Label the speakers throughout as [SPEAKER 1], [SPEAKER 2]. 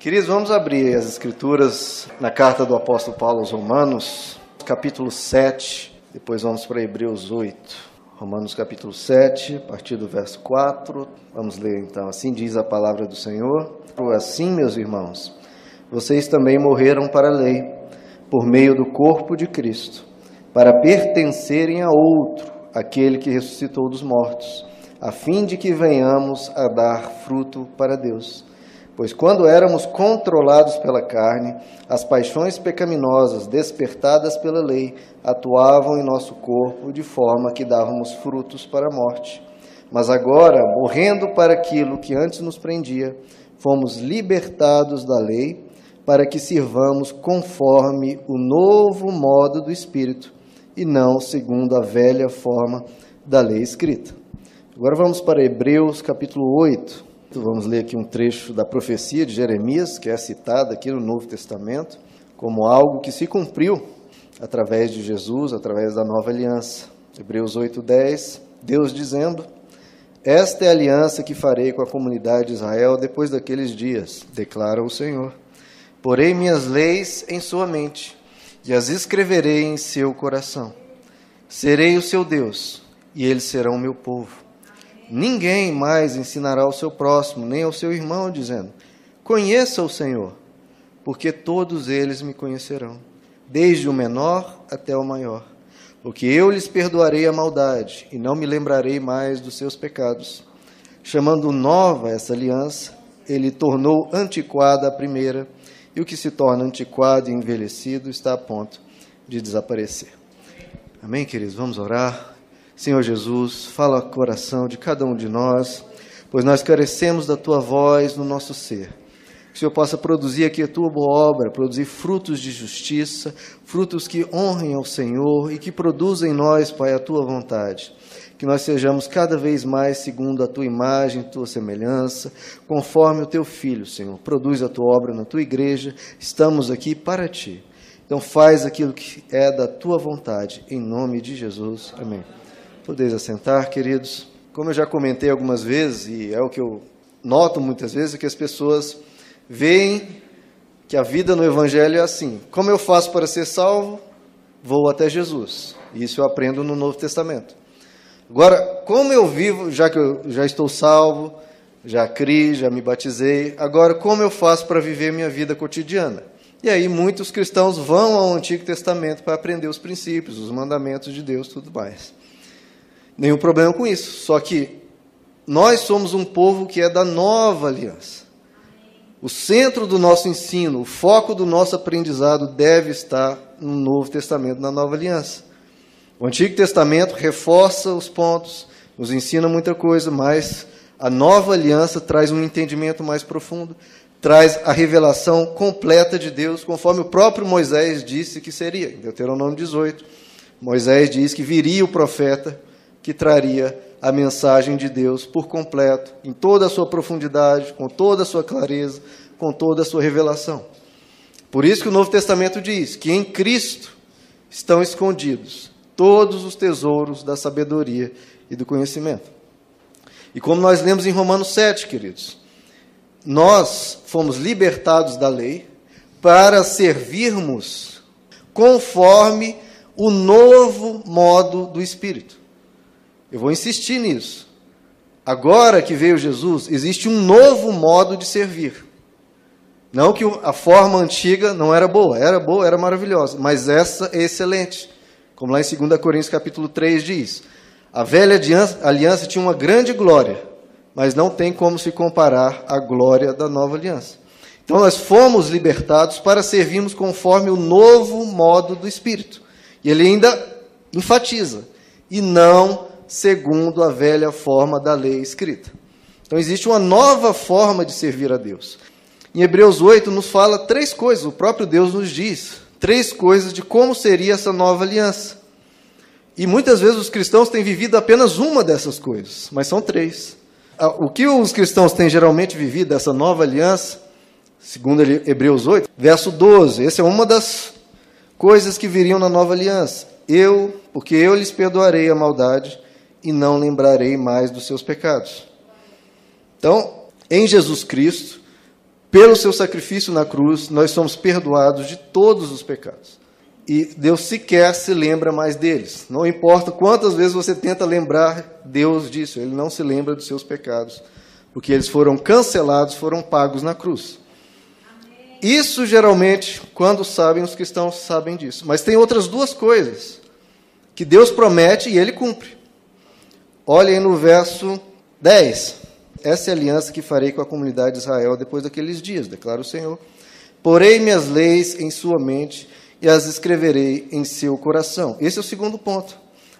[SPEAKER 1] Queridos, vamos abrir as Escrituras na carta do apóstolo Paulo aos Romanos, capítulo 7, depois vamos para Hebreus 8. Romanos capítulo 7, a partir do verso 4. Vamos ler então. Assim diz a palavra do Senhor. Assim, meus irmãos, vocês também morreram para a lei, por meio do corpo de Cristo, para pertencerem a outro, aquele que ressuscitou dos mortos, a fim de que venhamos a dar fruto para Deus. Pois quando éramos controlados pela carne, as paixões pecaminosas despertadas pela lei atuavam em nosso corpo de forma que dávamos frutos para a morte. Mas agora, morrendo para aquilo que antes nos prendia, fomos libertados da lei para que sirvamos conforme o novo modo do Espírito e não segundo a velha forma da lei escrita. Agora vamos para Hebreus capítulo 8. Vamos ler aqui um trecho da profecia de Jeremias, que é citada aqui no Novo Testamento, como algo que se cumpriu através de Jesus, através da nova aliança. Hebreus 8:10, Deus dizendo: Esta é a aliança que farei com a comunidade de Israel depois daqueles dias, declara o Senhor. Porei minhas leis em sua mente e as escreverei em seu coração. Serei o seu Deus e eles serão meu povo. Ninguém mais ensinará ao seu próximo, nem ao seu irmão, dizendo: Conheça o Senhor, porque todos eles me conhecerão, desde o menor até o maior. Porque eu lhes perdoarei a maldade e não me lembrarei mais dos seus pecados. Chamando nova essa aliança, ele tornou antiquada a primeira, e o que se torna antiquado e envelhecido está a ponto de desaparecer. Amém, queridos? Vamos orar. Senhor Jesus, fala ao coração de cada um de nós, pois nós carecemos da tua voz no nosso ser. Que o Senhor possa produzir aqui a tua boa obra, produzir frutos de justiça, frutos que honrem ao Senhor e que produzam em nós, Pai, a tua vontade. Que nós sejamos cada vez mais segundo a tua imagem, tua semelhança, conforme o teu filho, Senhor. Produz a tua obra na tua igreja, estamos aqui para ti. Então faz aquilo que é da tua vontade, em nome de Jesus. Amém. Podeis assentar, queridos. Como eu já comentei algumas vezes, e é o que eu noto muitas vezes, é que as pessoas veem que a vida no Evangelho é assim. Como eu faço para ser salvo? Vou até Jesus. Isso eu aprendo no Novo Testamento. Agora, como eu vivo, já que eu já estou salvo, já criei, já me batizei, agora como eu faço para viver minha vida cotidiana? E aí muitos cristãos vão ao Antigo Testamento para aprender os princípios, os mandamentos de Deus, tudo mais. Nenhum problema com isso. Só que nós somos um povo que é da nova aliança. O centro do nosso ensino, o foco do nosso aprendizado deve estar no Novo Testamento, na nova aliança. O Antigo Testamento reforça os pontos, nos ensina muita coisa, mas a nova aliança traz um entendimento mais profundo, traz a revelação completa de Deus, conforme o próprio Moisés disse que seria. Em Deuteronômio 18, Moisés diz que viria o profeta que traria a mensagem de Deus por completo, em toda a sua profundidade, com toda a sua clareza, com toda a sua revelação. Por isso que o Novo Testamento diz que em Cristo estão escondidos todos os tesouros da sabedoria e do conhecimento. E como nós lemos em Romanos 7, queridos, nós fomos libertados da lei para servirmos conforme o novo modo do Espírito. Eu vou insistir nisso. Agora que veio Jesus, existe um novo modo de servir. Não que a forma antiga não era boa, era boa, era maravilhosa, mas essa é excelente. Como lá em 2 Coríntios capítulo 3 diz: A velha aliança, tinha uma grande glória, mas não tem como se comparar à glória da nova aliança. Então nós fomos libertados para servirmos conforme o novo modo do Espírito. E ele ainda enfatiza: e não segundo a velha forma da lei escrita. Então existe uma nova forma de servir a Deus. Em Hebreus 8 nos fala três coisas, o próprio Deus nos diz três coisas de como seria essa nova aliança. E muitas vezes os cristãos têm vivido apenas uma dessas coisas, mas são três. Ah, o que os cristãos têm geralmente vivido dessa nova aliança, segundo Hebreus 8, verso 12, essa é uma das coisas que viriam na nova aliança. Eu, porque eu lhes perdoarei a maldade e não lembrarei mais dos seus pecados. Então, em Jesus Cristo, Pelo seu sacrifício na cruz, nós somos perdoados de todos os pecados. E Deus sequer se lembra mais deles. Não importa quantas vezes você tenta lembrar Deus disso, Ele não se lembra dos seus pecados, porque eles foram cancelados, foram pagos na cruz. Isso geralmente, quando sabem, os cristãos sabem disso. Mas tem outras duas coisas que Deus promete e Ele cumpre. Olhem no verso 10. Essa é a aliança que farei com a comunidade de Israel depois daqueles dias, declara o Senhor. Porei minhas leis em sua mente e as escreverei em seu coração. Esse é o segundo ponto.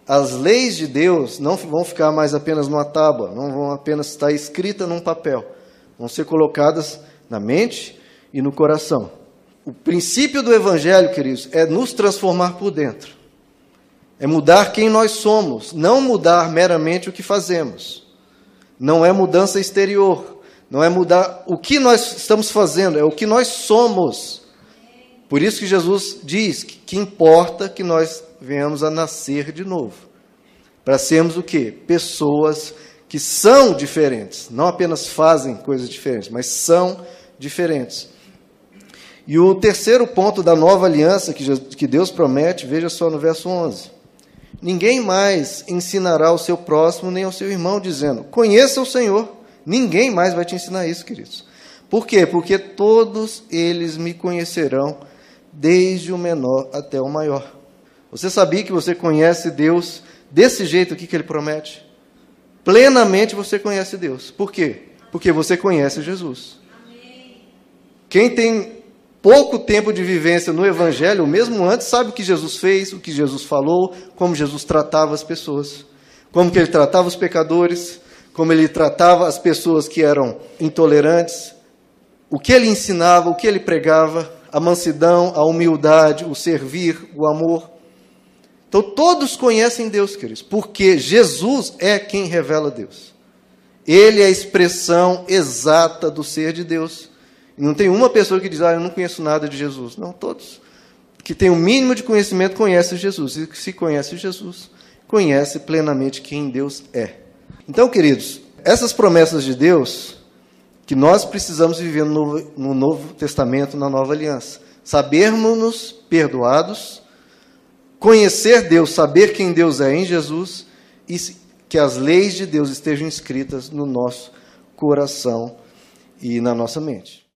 [SPEAKER 1] As leis de Deus não vão ficar mais apenas numa tábua, não vão apenas estar escritas num papel, vão ser colocadas na mente e no coração. O princípio do Evangelho, queridos, é nos transformar por dentro. É mudar quem nós somos, não mudar meramente o que fazemos. Não é mudança exterior, não é mudar o que nós estamos fazendo, é o que nós somos. Por isso que Jesus diz que, que importa que nós venhamos a nascer de novo. Para sermos o quê? Pessoas que são diferentes, não apenas fazem coisas diferentes, mas são diferentes. E o terceiro ponto da nova aliança que Deus promete, veja só no verso 11. Ninguém mais ensinará ao seu próximo nem ao seu irmão, dizendo: Conheça o Senhor. Ninguém mais vai te ensinar isso, queridos. Por quê? Porque todos eles me conhecerão, desde o menor até o maior. Você sabia que você conhece Deus desse jeito aqui que ele promete? Plenamente você conhece Deus. Por quê? Porque você conhece Jesus. Quem tem pouco tempo de vivência no Evangelho, mesmo antes, sabe o que Jesus fez, o que Jesus falou, como Jesus tratava as pessoas, como que ele tratava os pecadores, como ele tratava as pessoas que eram intolerantes, o que ele ensinava, o que ele pregava, a mansidão, a humildade, o servir, o amor. Então todos conhecem Deus, queridos, porque Jesus é quem revela Deus. Ele é a expressão exata do ser de Deus. Não tem uma pessoa que diz, ah, eu não conheço nada de Jesus. Não, todos que têm o um mínimo de conhecimento conhecem Jesus. E se conhece Jesus, conhece plenamente quem Deus é. Então, queridos, essas promessas de Deus que nós precisamos viver no Novo, no Novo Testamento, na Nova Aliança. Sabermos-nos perdoados, conhecer Deus, saber quem Deus é em Jesus e que as leis de Deus estejam escritas no nosso coração e na nossa mente.